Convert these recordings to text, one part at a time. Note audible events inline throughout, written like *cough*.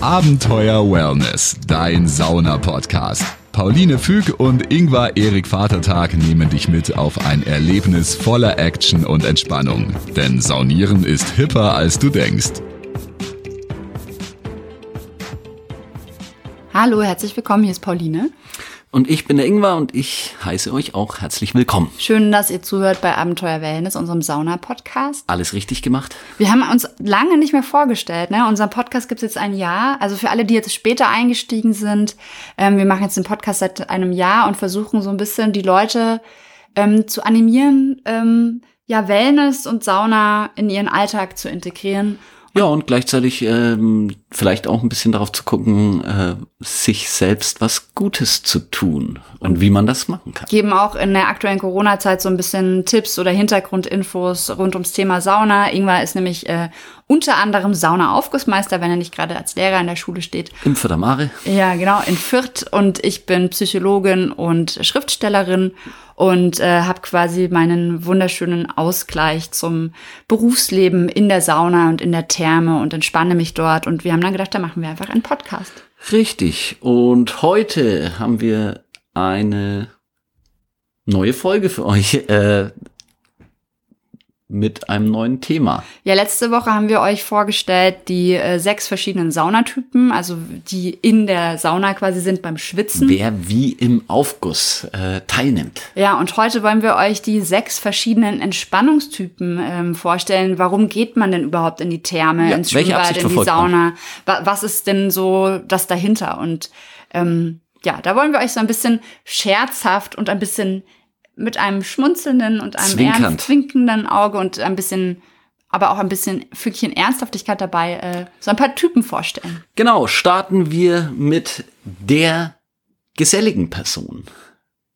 Abenteuer Wellness, dein Sauna-Podcast. Pauline Füg und Ingvar Erik Vatertag nehmen dich mit auf ein Erlebnis voller Action und Entspannung. Denn Saunieren ist hipper, als du denkst. Hallo, herzlich willkommen, hier ist Pauline. Und ich bin der Ingwer und ich heiße euch auch herzlich willkommen. Schön, dass ihr zuhört bei Abenteuer Wellness, unserem Sauna-Podcast. Alles richtig gemacht? Wir haben uns lange nicht mehr vorgestellt. Ne? Unser Podcast gibt es jetzt ein Jahr. Also für alle, die jetzt später eingestiegen sind, ähm, wir machen jetzt den Podcast seit einem Jahr und versuchen so ein bisschen die Leute ähm, zu animieren, ähm, ja, Wellness und Sauna in ihren Alltag zu integrieren ja, und gleichzeitig ähm, vielleicht auch ein bisschen darauf zu gucken, äh, sich selbst was Gutes zu tun und wie man das machen kann. Geben auch in der aktuellen Corona-Zeit so ein bisschen Tipps oder Hintergrundinfos rund ums Thema Sauna. Ingwer ist nämlich äh, unter anderem Sauna-Aufgussmeister, wenn er nicht gerade als Lehrer in der Schule steht. Im Fördermare. Ja, genau, in Fürth. Und ich bin Psychologin und Schriftstellerin und äh, habe quasi meinen wunderschönen Ausgleich zum Berufsleben in der Sauna und in der Therme und entspanne mich dort. Und wir haben dann gedacht, da machen wir einfach einen Podcast. Richtig. Und heute haben wir eine neue Folge für euch. Äh, mit einem neuen Thema. Ja, letzte Woche haben wir euch vorgestellt die äh, sechs verschiedenen Saunatypen, also die in der Sauna quasi sind beim Schwitzen. Wer wie im Aufguss äh, teilnimmt. Ja, und heute wollen wir euch die sechs verschiedenen Entspannungstypen ähm, vorstellen. Warum geht man denn überhaupt in die Therme, ja, ins Schwimmbad, in die Sauna? Man? Was ist denn so das dahinter? Und ähm, ja, da wollen wir euch so ein bisschen scherzhaft und ein bisschen mit einem schmunzelnden und einem Zwinkernd. ernst zwinkenden Auge und ein bisschen, aber auch ein bisschen Fügchen Ernsthaftigkeit dabei, äh, so ein paar Typen vorstellen. Genau, starten wir mit der geselligen Person.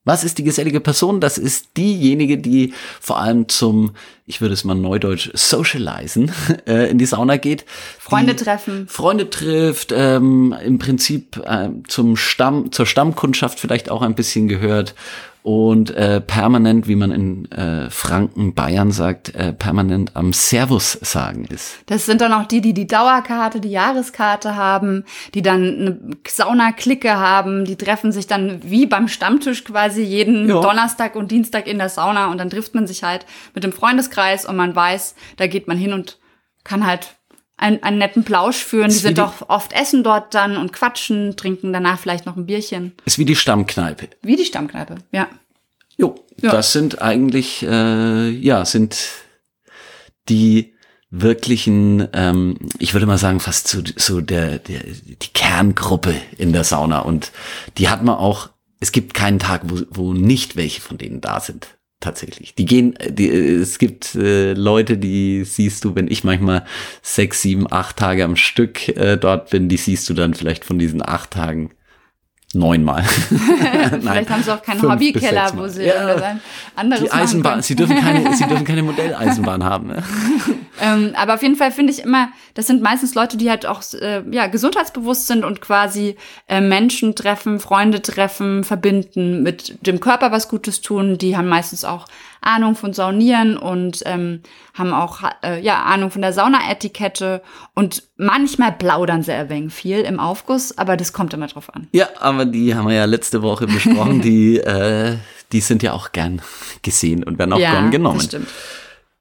Was ist die gesellige Person? Das ist diejenige, die vor allem zum, ich würde es mal neudeutsch, socializen, *laughs* äh, in die Sauna geht. Freunde treffen. Freunde trifft, ähm, im Prinzip äh, zum Stamm, zur Stammkundschaft vielleicht auch ein bisschen gehört und äh, permanent, wie man in äh, Franken, Bayern sagt, äh, permanent am Servus sagen ist. Das sind dann auch die, die die Dauerkarte, die Jahreskarte haben, die dann eine Sauna-Clique haben, die treffen sich dann wie beim Stammtisch quasi jeden ja. Donnerstag und Dienstag in der Sauna und dann trifft man sich halt mit dem Freundeskreis und man weiß, da geht man hin und kann halt einen, einen netten Plausch führen. Die sind doch oft essen dort dann und quatschen, trinken danach vielleicht noch ein Bierchen. Ist wie die Stammkneipe. Wie die Stammkneipe, ja. Jo, ja. das sind eigentlich, äh, ja, sind die wirklichen, ähm, ich würde mal sagen, fast so, so der, der, die Kerngruppe in der Sauna. Und die hat man auch, es gibt keinen Tag, wo, wo nicht welche von denen da sind tatsächlich. Die gehen, die, es gibt äh, Leute, die siehst du, wenn ich manchmal sechs, sieben, acht Tage am Stück äh, dort bin, die siehst du dann vielleicht von diesen acht Tagen neunmal. *laughs* Vielleicht haben sie auch keinen Hobbykeller, wo sie ja, anderes Die Eisenbahn, sie dürfen keine, sie dürfen keine *laughs* Modelleisenbahn haben. Ne? *laughs* ähm, aber auf jeden Fall finde ich immer, das sind meistens Leute, die halt auch äh, ja gesundheitsbewusst sind und quasi äh, Menschen treffen, Freunde treffen, verbinden, mit dem Körper was Gutes tun. Die haben meistens auch Ahnung von Saunieren und ähm, haben auch äh, ja Ahnung von der Saunaetikette und manchmal plaudern sie ein wenig viel im Aufguss, aber das kommt immer drauf an. Ja, aber die haben wir ja letzte Woche besprochen, *laughs* die äh, die sind ja auch gern gesehen und werden auch ja, gern genommen. Das stimmt.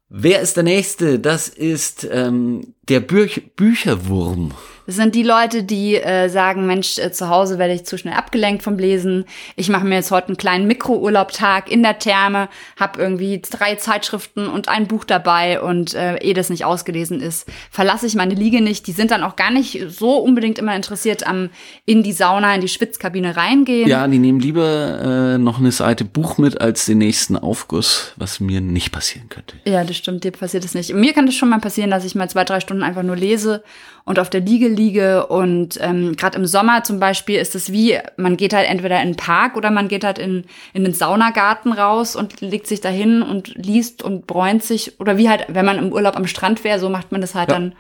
Wer ist der Nächste? Das ist ähm, der Büch Bücherwurm. Das sind die Leute, die äh, sagen, Mensch, äh, zu Hause werde ich zu schnell abgelenkt vom Lesen. Ich mache mir jetzt heute einen kleinen Mikrourlaubtag in der Therme, habe irgendwie drei Zeitschriften und ein Buch dabei und äh, eh das nicht ausgelesen ist, verlasse ich meine Liege nicht. Die sind dann auch gar nicht so unbedingt immer interessiert am in die Sauna, in die Schwitzkabine reingehen. Ja, die nehmen lieber äh, noch eine Seite Buch mit als den nächsten Aufguss, was mir nicht passieren könnte. Ja, das stimmt, dir passiert es nicht. Mir kann das schon mal passieren, dass ich mal zwei, drei Stunden einfach nur lese und auf der Liege liege. Und ähm, gerade im Sommer zum Beispiel ist es wie, man geht halt entweder in den Park oder man geht halt in, in den Saunagarten raus und legt sich dahin und liest und bräunt sich. Oder wie halt, wenn man im Urlaub am Strand wäre, so macht man das halt ja. dann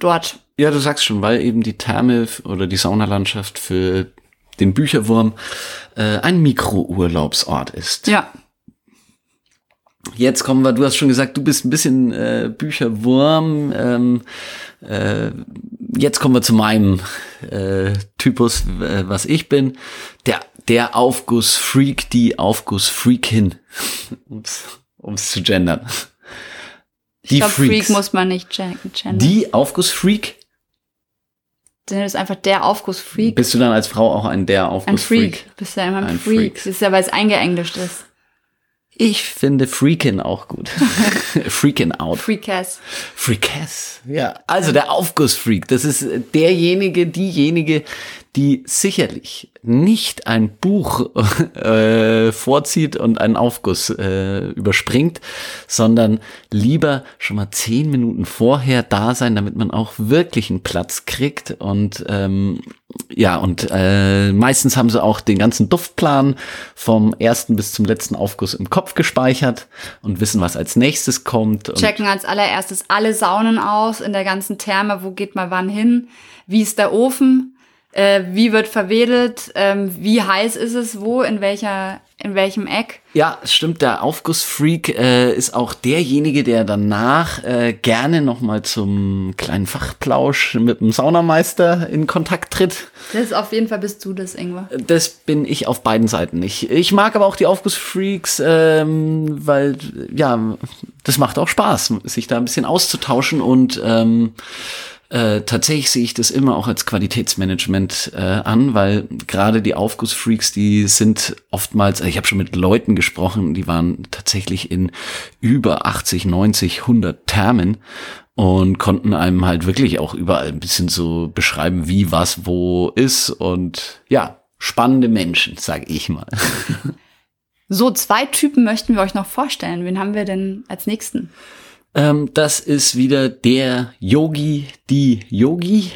dort. Ja, du sagst schon, weil eben die Therme oder die Saunalandschaft für den Bücherwurm äh, ein Mikrourlaubsort ist. Ja. Jetzt kommen wir, du hast schon gesagt, du bist ein bisschen äh, Bücherwurm. Ähm, äh, jetzt kommen wir zu meinem äh, Typus, äh, was ich bin. Der, der Aufgussfreak, die Aufgussfreakin, *laughs* um es zu gendern. Die ich glaub, Freak muss man nicht gendern. Die Aufgussfreak? Du bist einfach der Aufgussfreak. Bist du dann als Frau auch ein der Aufgussfreak? Ein Freak. Bist ja immer ein, ein Freak. Freak. Das ist ja, weil es eingeenglischt ist. Ich finde Freakin auch gut. *laughs* Freakin out. Freakass. Freakass. Ja. Also der Aufgussfreak, das ist derjenige, diejenige, die sicherlich nicht ein Buch *laughs* äh, vorzieht und einen Aufguss äh, überspringt, sondern lieber schon mal zehn Minuten vorher da sein, damit man auch wirklich einen Platz kriegt. Und ähm, ja, und äh, meistens haben sie auch den ganzen Duftplan vom ersten bis zum letzten Aufguss im Kopf gespeichert und wissen, was als nächstes kommt. Checken als allererstes alle Saunen aus in der ganzen Therme, wo geht man wann hin, wie ist der Ofen äh, wie wird verwedelt, ähm, wie heiß ist es, wo, in welcher, in welchem Eck. Ja, stimmt. Der Aufgussfreak äh, ist auch derjenige, der danach äh, gerne nochmal zum kleinen Fachplausch mit dem Saunameister in Kontakt tritt. Das ist auf jeden Fall bist du das, Ingwer. Das bin ich auf beiden Seiten. Ich, ich mag aber auch die Aufgussfreaks, ähm, weil ja, das macht auch Spaß, sich da ein bisschen auszutauschen und ähm, äh, tatsächlich sehe ich das immer auch als Qualitätsmanagement äh, an, weil gerade die Aufgussfreaks, die sind oftmals, ich habe schon mit Leuten gesprochen, die waren tatsächlich in über 80, 90, 100 Termen und konnten einem halt wirklich auch überall ein bisschen so beschreiben, wie was wo ist und ja, spannende Menschen, sage ich mal. *laughs* So, zwei Typen möchten wir euch noch vorstellen. Wen haben wir denn als nächsten? Ähm, das ist wieder der Yogi, die Yogi.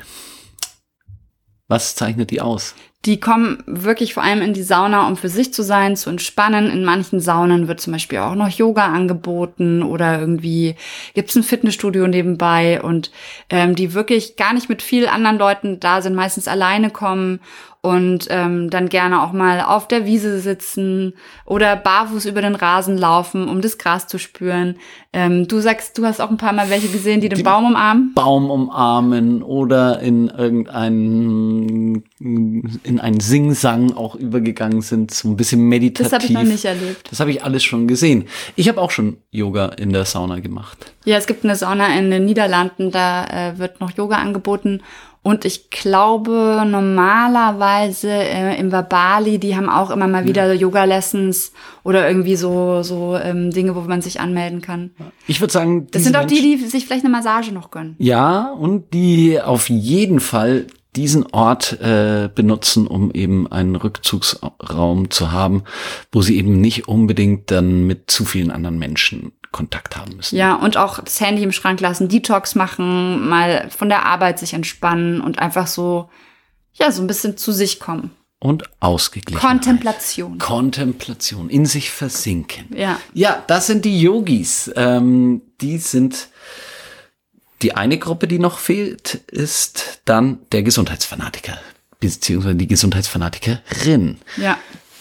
Was zeichnet die aus? Die kommen wirklich vor allem in die Sauna, um für sich zu sein, zu entspannen. In manchen Saunen wird zum Beispiel auch noch Yoga angeboten oder irgendwie gibt's ein Fitnessstudio nebenbei und ähm, die wirklich gar nicht mit viel anderen Leuten da sind, meistens alleine kommen und ähm, dann gerne auch mal auf der Wiese sitzen oder barfuß über den Rasen laufen, um das Gras zu spüren. Ähm, du sagst, du hast auch ein paar Mal welche gesehen, die den die Baum umarmen? Baum umarmen oder in irgendeinen in einen Singsang auch übergegangen sind, so ein bisschen meditativ. Das habe ich noch nicht erlebt. Das habe ich alles schon gesehen. Ich habe auch schon Yoga in der Sauna gemacht. Ja, es gibt eine Sauna in den Niederlanden, da äh, wird noch Yoga angeboten und ich glaube, normalerweise äh, im Vabali, die haben auch immer mal wieder ja. Yoga-Lessons oder irgendwie so, so ähm, Dinge, wo man sich anmelden kann. Ich würde sagen, das sind auch die, die sich vielleicht eine Massage noch gönnen. Ja, und die auf jeden Fall diesen Ort äh, benutzen, um eben einen Rückzugsraum zu haben, wo sie eben nicht unbedingt dann mit zu vielen anderen Menschen Kontakt haben müssen. Ja, und auch das Handy im Schrank lassen, Detox machen, mal von der Arbeit sich entspannen und einfach so, ja, so ein bisschen zu sich kommen. Und ausgeglichen. Kontemplation. Kontemplation, in sich versinken. Ja. Ja, das sind die Yogis. Ähm, die sind die eine Gruppe, die noch fehlt, ist dann der Gesundheitsfanatiker, beziehungsweise die Gesundheitsfanatikerin. Ja.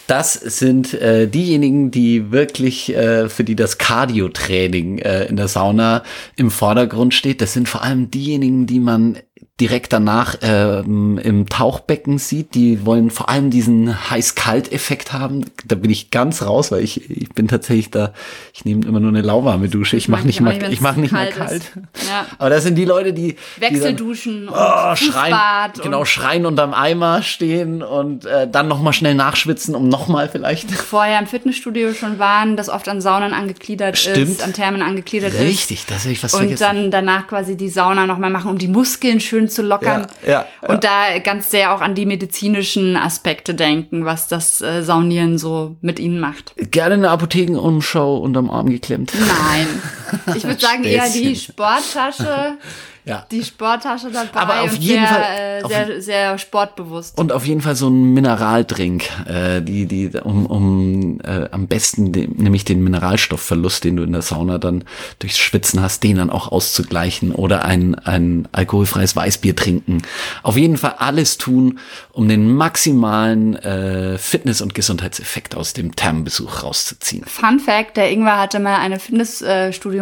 Das sind äh, diejenigen, die wirklich, äh, für die das Cardio-Training äh, in der Sauna im Vordergrund steht. Das sind vor allem diejenigen, die man direkt danach ähm, im Tauchbecken sieht. Die wollen vor allem diesen heiß-kalt-Effekt haben. Da bin ich ganz raus, weil ich, ich bin tatsächlich da, ich nehme immer nur eine lauwarme Dusche. Ich mache nicht mal, ich mache nicht mal kalt. Ja. Aber das sind die Leute, die Wechselduschen die dann, oh, schreien, genau schreien unterm Eimer stehen und äh, dann noch mal schnell nachschwitzen, um noch mal vielleicht *laughs* vorher im Fitnessstudio schon waren, das oft an Saunen angegliedert Stimmt. ist, an Thermen angegliedert Richtig, ist. Richtig, das habe ich fast und vergessen. Und dann danach quasi die Sauna noch mal machen, um die Muskeln schön zu lockern. Ja, ja, ja. Und da ganz sehr auch an die medizinischen Aspekte denken, was das äh, Saunieren so mit ihnen macht. Gerne eine Apothekenumschau unterm Arm geklemmt. Nein. *laughs* Ich würde sagen eher die Sporttasche *laughs* ja. die Sporttasche dabei Aber auf jeden sehr, Fall, äh, sehr, sehr sportbewusst. Und auf jeden Fall so ein Mineraldrink, äh, die, die, um, um äh, am besten den, nämlich den Mineralstoffverlust, den du in der Sauna dann durchs Schwitzen hast, den dann auch auszugleichen oder ein, ein alkoholfreies Weißbier trinken. Auf jeden Fall alles tun, um den maximalen äh, Fitness- und Gesundheitseffekt aus dem Thermenbesuch rauszuziehen. Fun Fact, der Ingwer hatte mal eine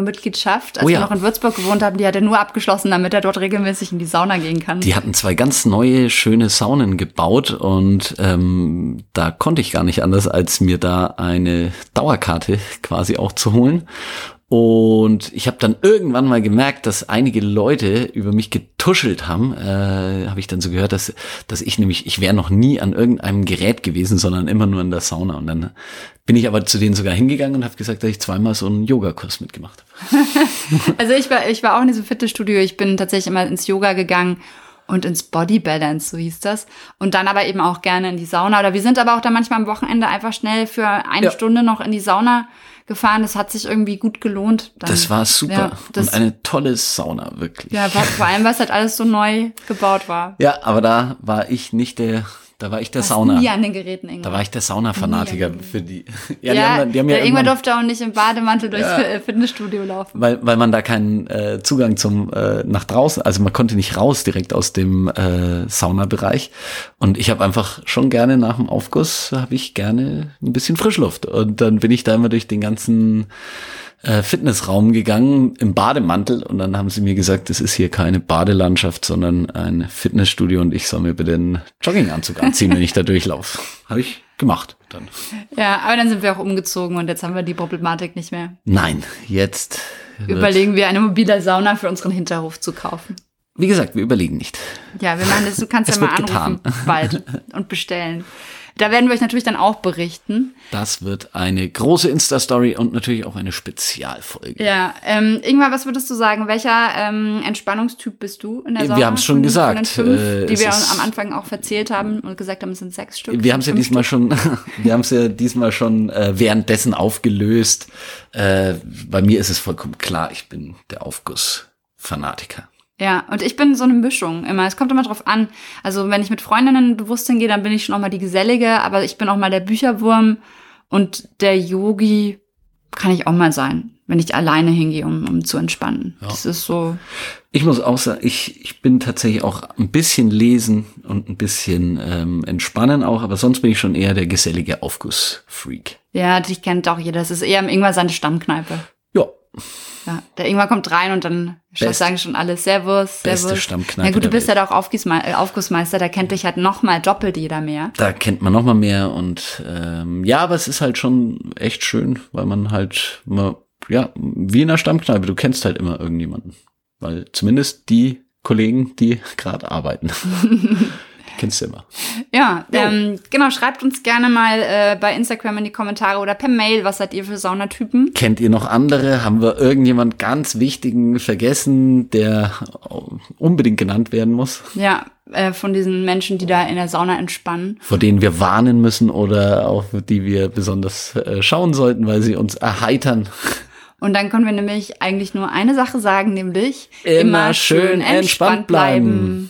Fitnessstudio-Mitgliedschaft, als oh ja. wir noch in Würzburg gewohnt haben, die hat er nur abgeschlossen, damit er dort regelmäßig in die Sauna gehen kann. Die hatten zwei ganz neue, schöne Saunen gebaut und ähm, da konnte ich gar nicht anders, als mir da eine Dauerkarte quasi auch zu holen. Und ich habe dann irgendwann mal gemerkt, dass einige Leute über mich getuschelt haben. Äh, habe ich dann so gehört, dass, dass ich nämlich, ich wäre noch nie an irgendeinem Gerät gewesen, sondern immer nur in der Sauna. Und dann bin ich aber zu denen sogar hingegangen und habe gesagt, dass ich zweimal so einen Yogakurs mitgemacht habe. *laughs* also ich war, ich war auch in diesem Fitnessstudio. Ich bin tatsächlich immer ins Yoga gegangen und ins Body Balance, so hieß das. Und dann aber eben auch gerne in die Sauna. Oder wir sind aber auch da manchmal am Wochenende einfach schnell für eine ja. Stunde noch in die Sauna gefahren. Das hat sich irgendwie gut gelohnt. Dann, das war super. Ja, das, und eine tolle Sauna, wirklich. Ja, vor allem, was halt alles so neu gebaut war. Ja, aber da war ich nicht der da war ich der Sauna. Nie an den Geräten, Ingwer. Da war ich der Sauna-Fanatiker für die. Ja, *laughs* ja, die haben, die haben ja der Ingwer durfte auch nicht im Bademantel durchs ja, Fitnessstudio laufen. Weil, weil man da keinen äh, Zugang zum äh, nach draußen, also man konnte nicht raus direkt aus dem äh, Saunabereich. Und ich habe einfach schon gerne nach dem Aufguss, habe ich gerne ein bisschen Frischluft. Und dann bin ich da immer durch den ganzen äh, Fitnessraum gegangen im Bademantel und dann haben sie mir gesagt, das ist hier keine Badelandschaft, sondern ein Fitnessstudio und ich soll mir bitte den Jogginganzug anziehen, wenn ich da durchlaufe. *laughs* Habe ich gemacht dann. Ja, aber dann sind wir auch umgezogen und jetzt haben wir die Problematik nicht mehr. Nein, jetzt überlegen wir eine mobile Sauna für unseren Hinterhof zu kaufen. Wie gesagt, wir überlegen nicht. Ja, wir machen das, du kannst es ja mal anrufen getan. bald und bestellen. Da werden wir euch natürlich dann auch berichten. Das wird eine große Insta-Story und natürlich auch eine Spezialfolge. Ja, ähm, Ingmar, was würdest du sagen? Welcher ähm, Entspannungstyp bist du in der Sauna? Wir haben es schon gesagt. Fünf, äh, die wir am Anfang auch verzählt haben und gesagt haben, es sind sechs Stück. Wir haben es ja diesmal Stück. schon, *laughs* wir haben es ja diesmal schon äh, währenddessen aufgelöst. Äh, bei mir ist es vollkommen klar, ich bin der Aufguss-Fanatiker. Ja, und ich bin so eine Mischung immer. Es kommt immer drauf an. Also wenn ich mit Freundinnen bewusst hingehe, dann bin ich schon auch mal die Gesellige, aber ich bin auch mal der Bücherwurm und der Yogi kann ich auch mal sein, wenn ich alleine hingehe, um, um zu entspannen. Ja. Das ist so. Ich muss auch sagen, ich, ich bin tatsächlich auch ein bisschen lesen und ein bisschen ähm, entspannen auch, aber sonst bin ich schon eher der gesellige Aufguss-Freak. Ja, dich kennt auch jeder. Das ist eher irgendwann seine Stammkneipe. Ja. Ja, der Ingmar kommt rein und dann Best, sagen schon alle Servus, Servus. Beste Stammkneipe. Ja gut, du bist ja halt auch Aufgussmeister, äh, Aufgussmeister, da kennt dich halt noch mal doppelt jeder mehr. Da kennt man noch mal mehr und ähm, ja, aber es ist halt schon echt schön, weil man halt immer, ja, wie in einer Stammkneipe, du kennst halt immer irgendjemanden. Weil zumindest die Kollegen, die *laughs* gerade arbeiten. *laughs* Kennst du immer. Ja, ähm, genau, schreibt uns gerne mal äh, bei Instagram in die Kommentare oder per Mail, was seid ihr für Saunatypen? Kennt ihr noch andere? Haben wir irgendjemand ganz wichtigen vergessen, der unbedingt genannt werden muss? Ja, äh, von diesen Menschen, die da in der Sauna entspannen. Vor denen wir warnen müssen oder auf die wir besonders äh, schauen sollten, weil sie uns erheitern. Und dann können wir nämlich eigentlich nur eine Sache sagen, nämlich immer, immer schön entspannt bleiben.